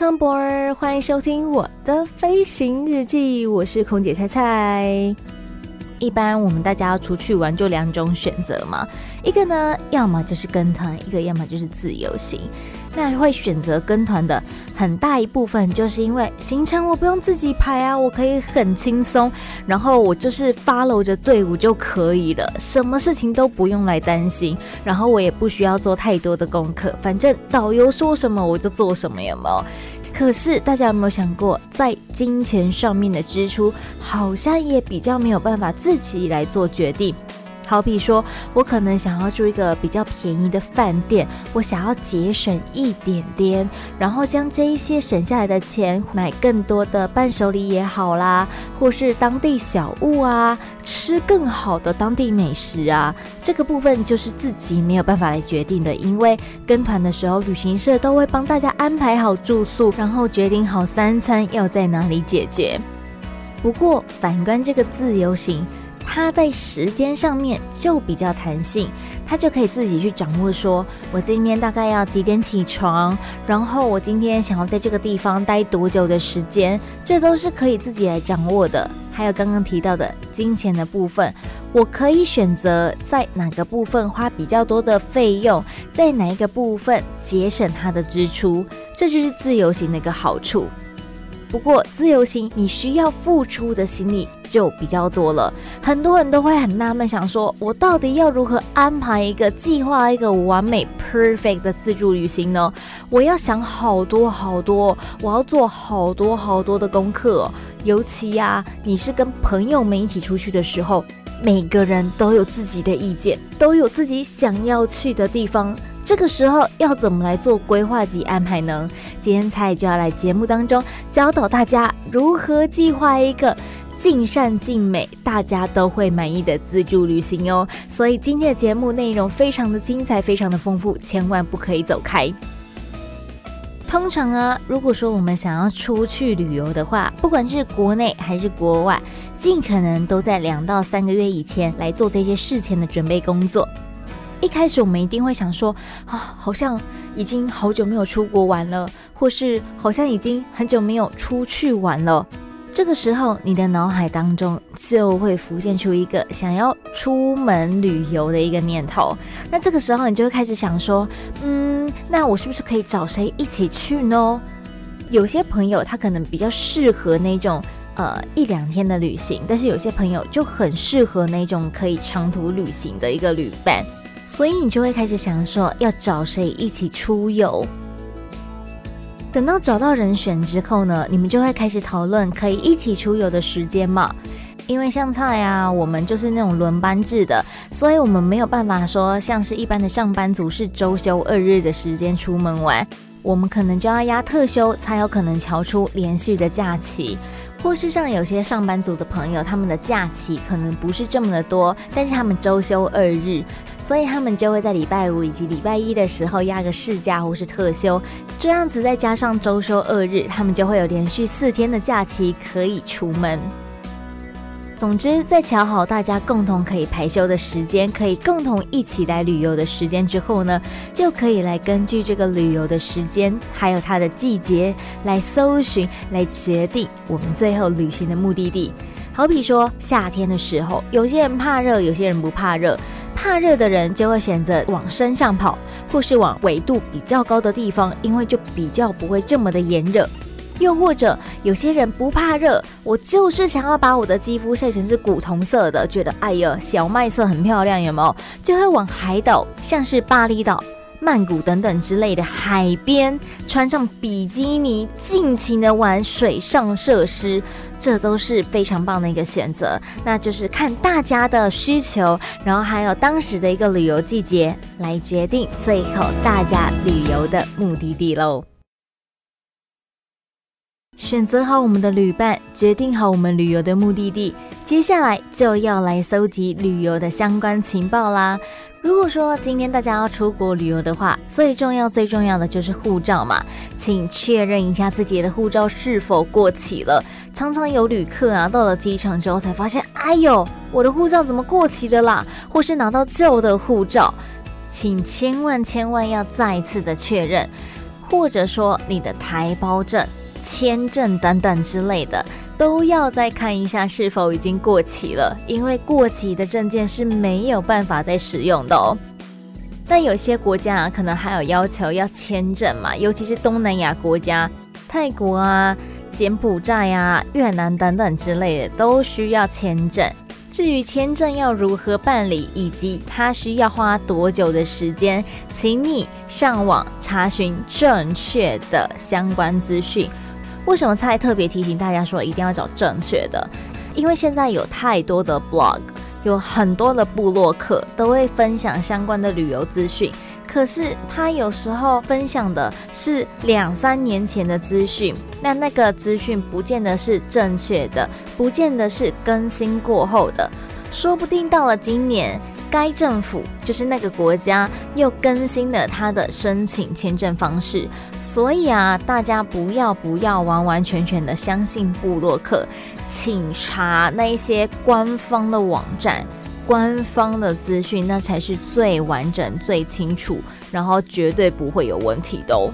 康博儿欢迎收听我的飞行日记，我是空姐菜菜。一般我们大家要出去玩，就两种选择嘛，一个呢，要么就是跟团，一个要么就是自由行。那会选择跟团的很大一部分，就是因为行程我不用自己排啊，我可以很轻松，然后我就是 follow 着队伍就可以了，什么事情都不用来担心，然后我也不需要做太多的功课，反正导游说什么我就做什么，有没有？可是大家有没有想过，在金钱上面的支出，好像也比较没有办法自己来做决定。好比说，我可能想要住一个比较便宜的饭店，我想要节省一点点，然后将这一些省下来的钱买更多的伴手礼也好啦，或是当地小物啊，吃更好的当地美食啊，这个部分就是自己没有办法来决定的，因为跟团的时候，旅行社都会帮大家安排好住宿，然后决定好三餐要在哪里解决。不过反观这个自由行。他在时间上面就比较弹性，他就可以自己去掌握说，我今天大概要几点起床，然后我今天想要在这个地方待多久的时间，这都是可以自己来掌握的。还有刚刚提到的金钱的部分，我可以选择在哪个部分花比较多的费用，在哪一个部分节省它的支出，这就是自由行的一个好处。不过自由行你需要付出的心理就比较多了，很多人都会很纳闷，想说我到底要如何安排一个计划一个完美 perfect 的自助旅行呢？我要想好多好多，我要做好多好多的功课。尤其呀，你是跟朋友们一起出去的时候，每个人都有自己的意见，都有自己想要去的地方。这个时候要怎么来做规划及安排呢？今天菜就要来节目当中教导大家如何计划一个尽善尽美、大家都会满意的自助旅行哦。所以今天的节目内容非常的精彩，非常的丰富，千万不可以走开。通常啊，如果说我们想要出去旅游的话，不管是国内还是国外，尽可能都在两到三个月以前来做这些事前的准备工作。一开始我们一定会想说啊，好像已经好久没有出国玩了，或是好像已经很久没有出去玩了。这个时候，你的脑海当中就会浮现出一个想要出门旅游的一个念头。那这个时候，你就会开始想说，嗯，那我是不是可以找谁一起去呢？有些朋友他可能比较适合那种呃一两天的旅行，但是有些朋友就很适合那种可以长途旅行的一个旅伴。所以你就会开始想说要找谁一起出游。等到找到人选之后呢，你们就会开始讨论可以一起出游的时间嘛。因为像菜啊，我们就是那种轮班制的，所以我们没有办法说像是一般的上班族是周休二日的时间出门玩，我们可能就要压特休才有可能瞧出连续的假期。或是像有些上班族的朋友，他们的假期可能不是这么的多，但是他们周休二日，所以他们就会在礼拜五以及礼拜一的时候压个事假或是特休，这样子再加上周休二日，他们就会有连续四天的假期可以出门。总之，在瞧好大家共同可以排休的时间，可以共同一起来旅游的时间之后呢，就可以来根据这个旅游的时间，还有它的季节来搜寻，来决定我们最后旅行的目的地。好比说夏天的时候，有些人怕热，有些人不怕热。怕热的人就会选择往山上跑，或是往纬度比较高的地方，因为就比较不会这么的炎热。又或者有些人不怕热，我就是想要把我的肌肤晒成是古铜色的，觉得哎呀小麦色很漂亮，有没有？就会往海岛，像是巴厘岛、曼谷等等之类的海边，穿上比基尼，尽情的玩水上设施，这都是非常棒的一个选择。那就是看大家的需求，然后还有当时的一个旅游季节来决定最后大家旅游的目的地喽。选择好我们的旅伴，决定好我们旅游的目的地，接下来就要来搜集旅游的相关情报啦。如果说今天大家要出国旅游的话，最重要最重要的就是护照嘛，请确认一下自己的护照是否过期了。常常有旅客啊，到了机场之后才发现，哎呦，我的护照怎么过期的啦？或是拿到旧的护照，请千万千万要再次的确认，或者说你的台胞证、签证等等之类的。都要再看一下是否已经过期了，因为过期的证件是没有办法再使用的哦。但有些国家啊，可能还有要求要签证嘛，尤其是东南亚国家，泰国啊、柬埔寨啊、越南等等之类的，都需要签证。至于签证要如何办理，以及它需要花多久的时间，请你上网查询正确的相关资讯。为什么蔡特别提醒大家说一定要找正确的？因为现在有太多的 blog，有很多的部落客都会分享相关的旅游资讯，可是他有时候分享的是两三年前的资讯，那那个资讯不见得是正确的，不见得是更新过后的，说不定到了今年。该政府就是那个国家又更新了他的申请签证方式，所以啊，大家不要不要完完全全的相信布洛克，请查那些官方的网站、官方的资讯，那才是最完整、最清楚，然后绝对不会有问题的哦。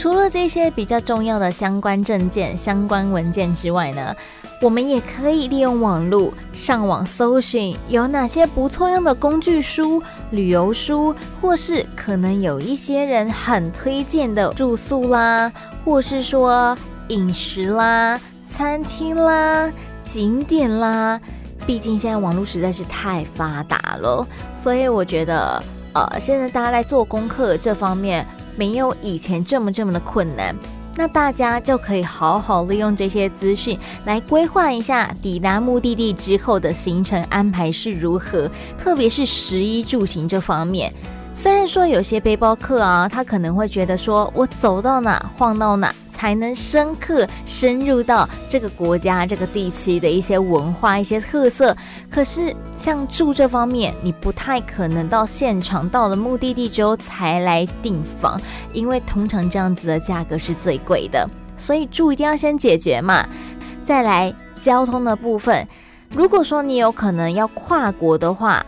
除了这些比较重要的相关证件、相关文件之外呢，我们也可以利用网络上网搜寻有哪些不错用的工具书、旅游书，或是可能有一些人很推荐的住宿啦，或是说饮食啦、餐厅啦、景点啦。毕竟现在网络实在是太发达了，所以我觉得，呃，现在大家在做功课这方面没有以前这么这么的困难。那大家就可以好好利用这些资讯来规划一下抵达目的地之后的行程安排是如何，特别是食衣住行这方面。虽然说有些背包客啊，他可能会觉得说，我走到哪晃到哪，才能深刻深入到这个国家、这个地区的一些文化、一些特色。可是像住这方面，你不太可能到现场到了目的地之后才来订房，因为通常这样子的价格是最贵的。所以住一定要先解决嘛。再来交通的部分，如果说你有可能要跨国的话，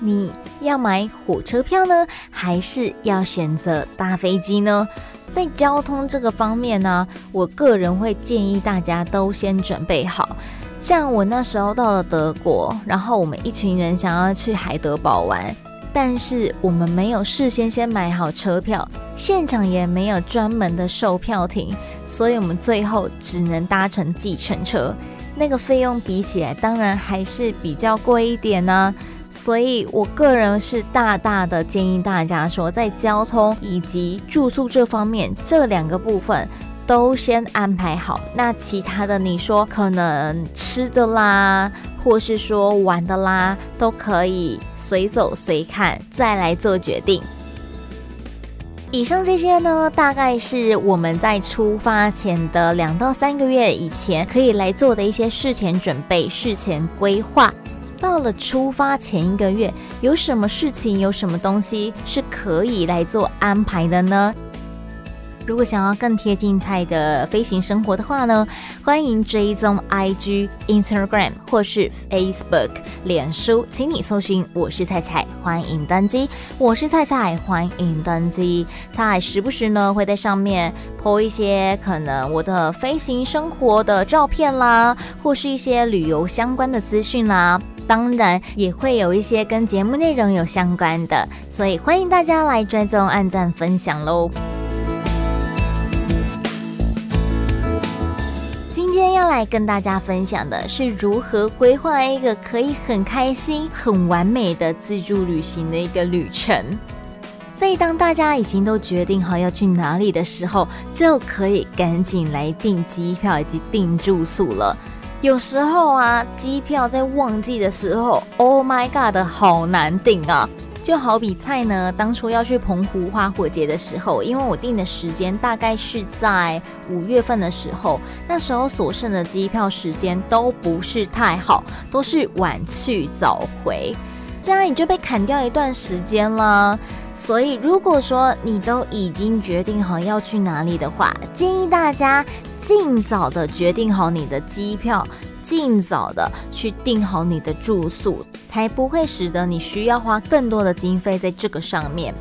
你要买火车票呢，还是要选择搭飞机呢？在交通这个方面呢，我个人会建议大家都先准备好。像我那时候到了德国，然后我们一群人想要去海德堡玩，但是我们没有事先先买好车票，现场也没有专门的售票亭，所以我们最后只能搭乘计程车。那个费用比起来，当然还是比较贵一点呢。所以，我个人是大大的建议大家说，在交通以及住宿这方面，这两个部分都先安排好。那其他的，你说可能吃的啦，或是说玩的啦，都可以随走随看，再来做决定。以上这些呢，大概是我们在出发前的两到三个月以前可以来做的一些事前准备、事前规划。到了出发前一个月，有什么事情，有什么东西是可以来做安排的呢？如果想要更贴近菜的飞行生活的话呢，欢迎追踪 IG、Instagram 或是 Facebook、脸书，请你搜寻“我是菜菜”，欢迎登机。我是菜菜，欢迎登机。菜时不时呢会在上面 po 一些可能我的飞行生活的照片啦，或是一些旅游相关的资讯啦。当然也会有一些跟节目内容有相关的，所以欢迎大家来追踪、按赞、分享喽。来跟大家分享的是如何规划一个可以很开心、很完美的自助旅行的一个旅程。所以当大家已经都决定好要去哪里的时候，就可以赶紧来订机票以及订住宿了。有时候啊，机票在旺季的时候，Oh my God，好难订啊！就好比菜呢，当初要去澎湖花火节的时候，因为我订的时间大概是在五月份的时候，那时候所剩的机票时间都不是太好，都是晚去早回，这样你就被砍掉一段时间了。所以，如果说你都已经决定好要去哪里的话，建议大家尽早的决定好你的机票。尽早的去订好你的住宿，才不会使得你需要花更多的经费在这个上面。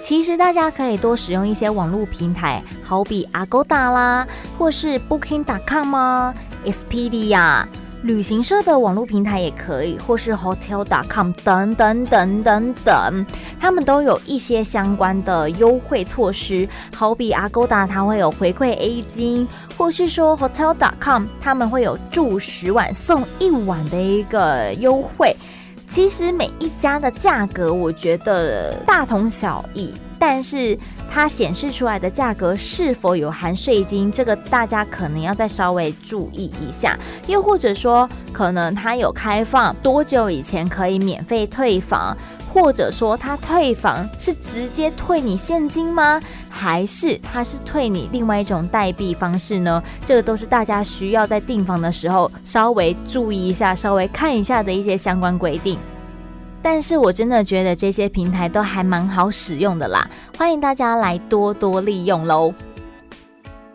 其实大家可以多使用一些网络平台，好比 Agoda 啦，或是 Booking.com 啊，Expedia。旅行社的网络平台也可以，或是 Hotel.com 等等等等等，他们都有一些相关的优惠措施。好比 Agoda 它会有回馈 A 金，或是说 Hotel.com 他们会有住十晚送一晚的一个优惠。其实每一家的价格，我觉得大同小异。但是它显示出来的价格是否有含税金，这个大家可能要再稍微注意一下。又或者说，可能它有开放多久以前可以免费退房，或者说他退房是直接退你现金吗？还是他是退你另外一种代币方式呢？这个都是大家需要在订房的时候稍微注意一下、稍微看一下的一些相关规定。但是我真的觉得这些平台都还蛮好使用的啦，欢迎大家来多多利用喽。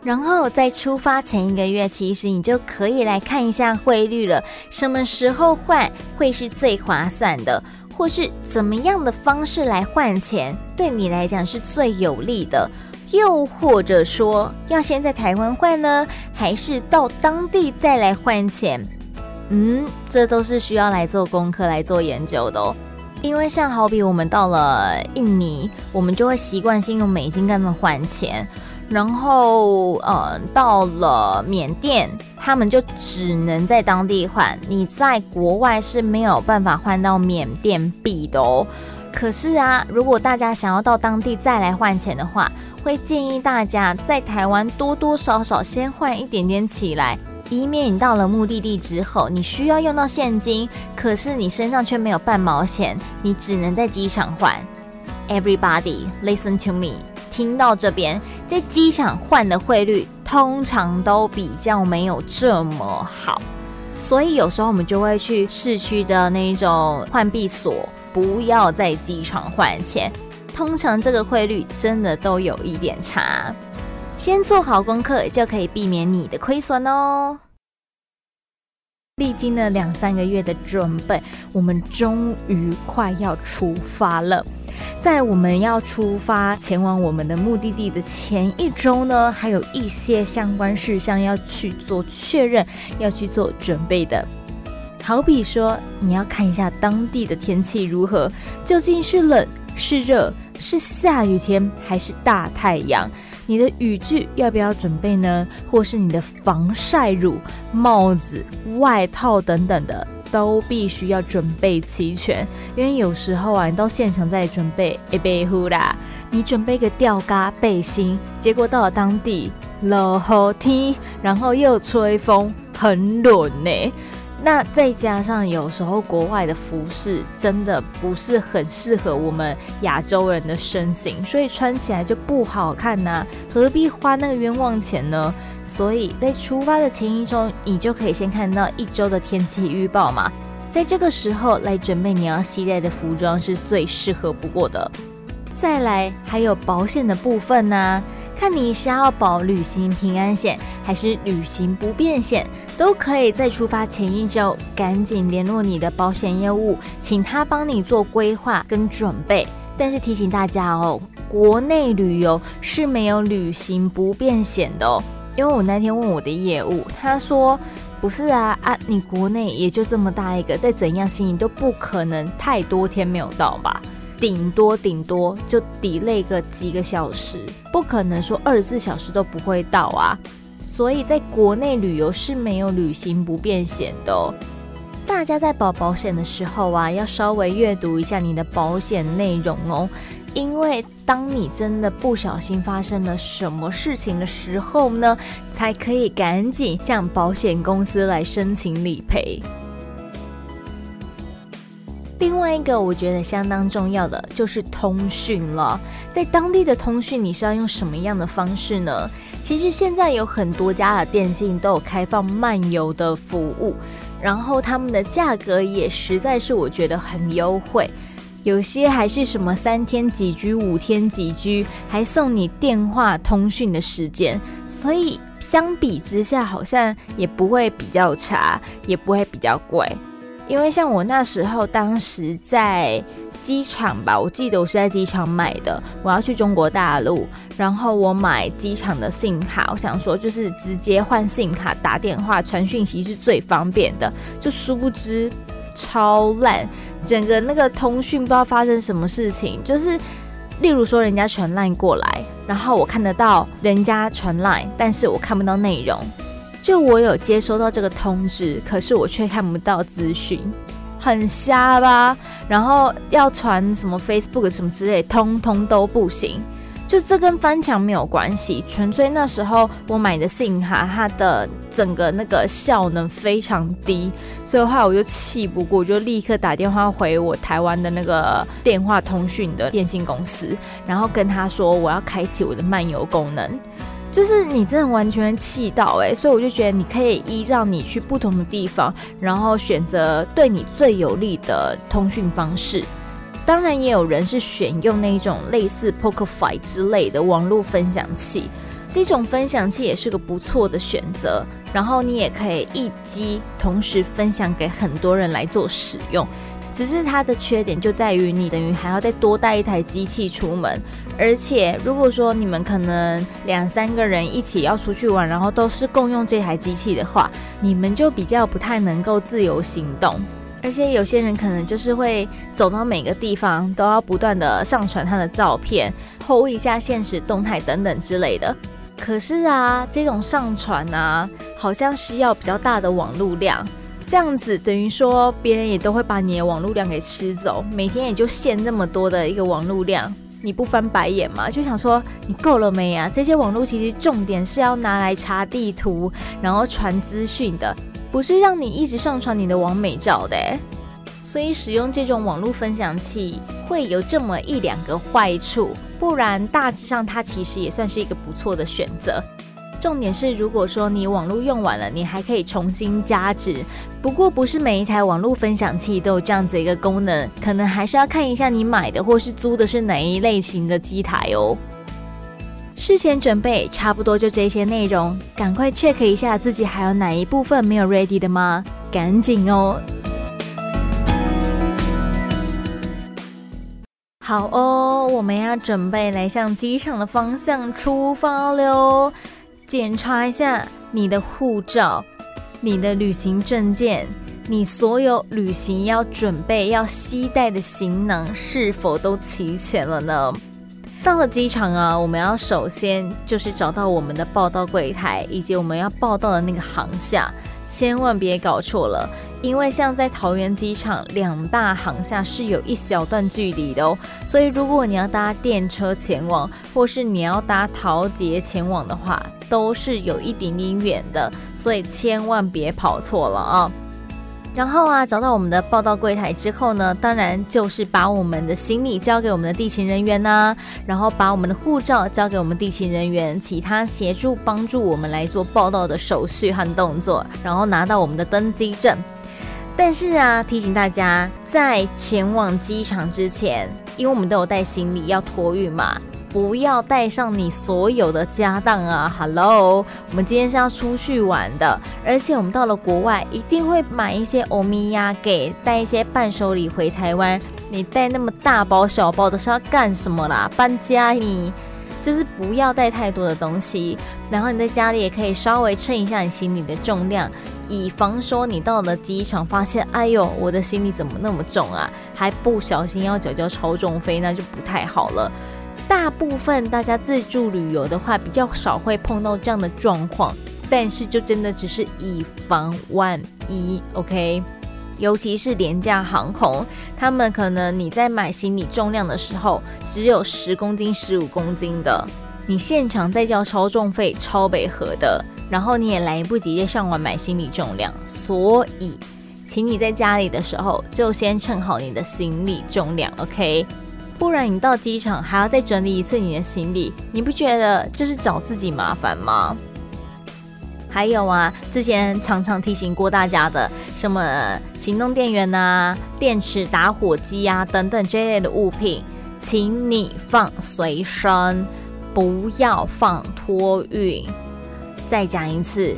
然后在出发前一个月，其实你就可以来看一下汇率了，什么时候换会是最划算的，或是怎么样的方式来换钱对你来讲是最有利的，又或者说要先在台湾换呢，还是到当地再来换钱？嗯，这都是需要来做功课、来做研究的哦。因为像好比我们到了印尼，我们就会习惯性用美金跟他们换钱，然后呃，到了缅甸，他们就只能在当地换，你在国外是没有办法换到缅甸币的哦。可是啊，如果大家想要到当地再来换钱的话，会建议大家在台湾多多少少先换一点点起来。以免你到了目的地之后，你需要用到现金，可是你身上却没有半毛钱，你只能在机场换。Everybody listen to me，听到这边，在机场换的汇率通常都比较没有这么好，所以有时候我们就会去市区的那种换币所，不要在机场换钱，通常这个汇率真的都有一点差。先做好功课，就可以避免你的亏损哦。历经了两三个月的准备，我们终于快要出发了。在我们要出发前往我们的目的地的前一周呢，还有一些相关事项要去做确认，要去做准备的。好比说，你要看一下当地的天气如何，究竟是冷是热，是下雨天还是大太阳。你的雨具要不要准备呢？或是你的防晒乳、帽子、外套等等的，都必须要准备齐全。因为有时候啊，你到现场再准备一杯呼啦，你准备个吊嘎背心，结果到了当地落雨天，然后又吹风，很冷呢。那再加上有时候国外的服饰真的不是很适合我们亚洲人的身形，所以穿起来就不好看呐、何必花那个冤枉钱呢？所以在出发的前一周，你就可以先看到一周的天气预报嘛，在这个时候来准备你要携带的服装是最适合不过的。再来还有保险的部分呢、看你是要保旅行平安险还是旅行不便险，都可以在出发前一周赶紧联络你的保险业务，请他帮你做规划跟准备。但是提醒大家哦，国内旅游是没有旅行不便险的哦。因为我那天问我的业务，他说不是啊啊，你国内也就这么大一个，再怎样行你都不可能太多天没有到吧。顶多顶多就 delay 个几个小时，不可能说二十四小时都不会到啊。所以在国内旅游是没有旅行不便险的哦。大家在保保险的时候啊，要稍微阅读一下你的保险内容哦。因为当你真的不小心发生了什么事情的时候呢，才可以赶紧向保险公司来申请理赔。另外一个我觉得相当重要的就是通讯了，在当地的通讯你是要用什么样的方式呢？其实现在有很多家的电信都有开放漫游的服务，然后他们的价格也实在是我觉得很优惠。有些还是什么三天几 G、五天几 G，还送你电话通讯的时间，所以相比之下好像也不会比较差，也不会比较贵。因为像我那时候，当时在机场吧，我记得我是在机场买的，我要去中国大陆，然后我买机场的 SIM 卡，我想说就是直接换 SIM 卡打电话传讯息是最方便的，就殊不知超烂。整个那个通讯不知道发生什么事情，就是例如说人家传 line 过来，然后我看得到人家传 line，但是我看不到内容。就我有接收到这个通知，可是我却看不到资讯，很瞎吧？然后要传什么 Facebook 什么之类，通通都不行。就这跟翻墙没有关系，纯粹那时候我买的 SIM 卡，它的整个那个效能非常低，所以的话我就气不过，我就立刻打电话回我台湾的那个电话通讯的电信公司，然后跟他说我要开启我的漫游功能。就是你真的完全气到欸，所以我就觉得你可以依照你去不同的地方，然后选择对你最有利的通讯方式。当然，也有人是选用那种类似 PocketFi 之类的网络分享器，这种分享器也是个不错的选择。然后你也可以一机同时分享给很多人来做使用。只是它的缺点就在于你等于还要再多带一台机器出门，而且如果说你们可能两三个人一起要出去玩，然后都是共用这台机器的话，你们就比较不太能够自由行动。而且有些人可能就是会走到每个地方都要不断的上传他的照片，PO 一下现实动态等等之类的。可是啊，这种上传啊，好像需要比较大的网路量，这样子等于说别人也都会把你的网路量给吃走，每天也就限这么多的一个网路量，你不翻白眼吗？就想说你够了没啊？这些网络其实重点是要拿来查地图，然后传资讯的。不是让你一直上传你的网美照的，所以使用这种网络分享器会有这么一两个坏处，不然大致上它其实也算是一个不错的选择。重点是，如果说你网络用完了，你还可以重新加值。不过不是每一台网络分享器都有这样子一个功能，可能还是要看一下你买的或是租的是哪一类型的机台哦。事前准备差不多就这些内容，赶快 check 一下自己还有哪一部分没有 ready 的吗？赶紧哦！好哦，我们要准备来向机场的方向出发了。检查一下你的护照、你的旅行证件、你所有旅行要准备要携带的行囊是否都齐全了呢？到了机场啊，我们要首先就是找到我们的报到柜台，以及我们要报到的那个航厦，千万别搞错了，因为像在桃园机场，两大航厦是有一小段距离的哦，所以如果你要搭电车前往，或是你要搭桃捷前往的话，都是有一点点远的，所以千万别跑错了啊。然后啊，找到我们的报到柜台之后呢，当然就是把我们的行李交给我们的地勤人员呢，然后把我们的护照交给我们地勤人员，其他协助帮助我们来做报到的手续和动作，然后拿到我们的登机证。但是啊，提醒大家，在前往机场之前，因为我们都有带行李要托运嘛。不要带上你所有的家当啊！Hello，我们今天是要出去玩的，而且我们到了国外一定会买一些欧米亚给带一些伴手礼回台湾。你带那么大包小包的是要干什么啦？搬家你就是不要带太多的东西，然后你在家里也可以稍微称一下你行李的重量，以防说你到了机场发现，哎呦，我的行李怎么那么重啊？还不小心要缴交超重费，那就不太好了。大部分大家自助旅游的话，比较少会碰到这样的状况，但是就真的只是以防万一，OK？尤其是廉价航空，他们可能你在买行李重量的时候只有十公斤、十五公斤的，你现场再交超重费、超北合的，然后你也来不及在上网买行李重量，所以，请你在家里的时候就先称好你的行李重量，OK？不然你到机场还要再整理一次你的行李，你不觉得就是找自己麻烦吗？还有啊，之前常常提醒过大家的，什么行动电源啊、电池、打火机啊等等这类的物品，请你放随身，不要放托运。再讲一次，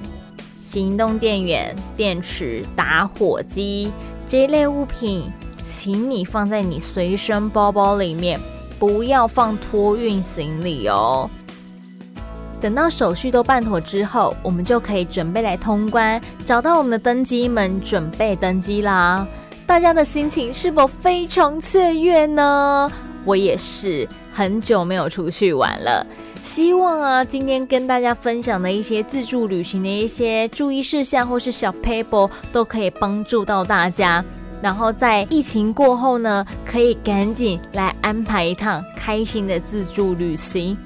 行动电源、电池、打火机这一类物品。请你放在你随身包包里面，不要放托运行李哦。等到手续都办妥之后，我们就可以准备来通关，找到我们的登机门，准备登机啦。大家的心情是否非常雀跃呢？我也是，很久没有出去玩了。希望啊，今天跟大家分享的一些自助旅行的一些注意事项或是小 paper，，都可以帮助到大家。然后在疫情过后呢，可以赶紧来安排一趟开心的自助旅行。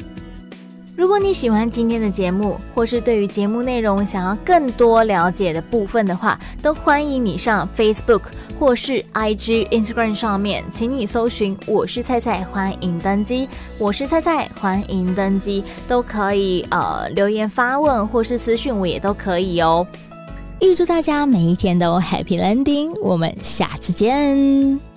如果你喜欢今天的节目，或是对于节目内容想要更多了解的部分的话，都欢迎你上 Facebook 或是 IG、Instagram 上面，请你搜寻“我是菜菜”，欢迎登机。我是菜菜，欢迎登机，都可以呃留言发问或是私讯我也都可以哦。预祝大家每一天都 Happy Landing，我们下次见。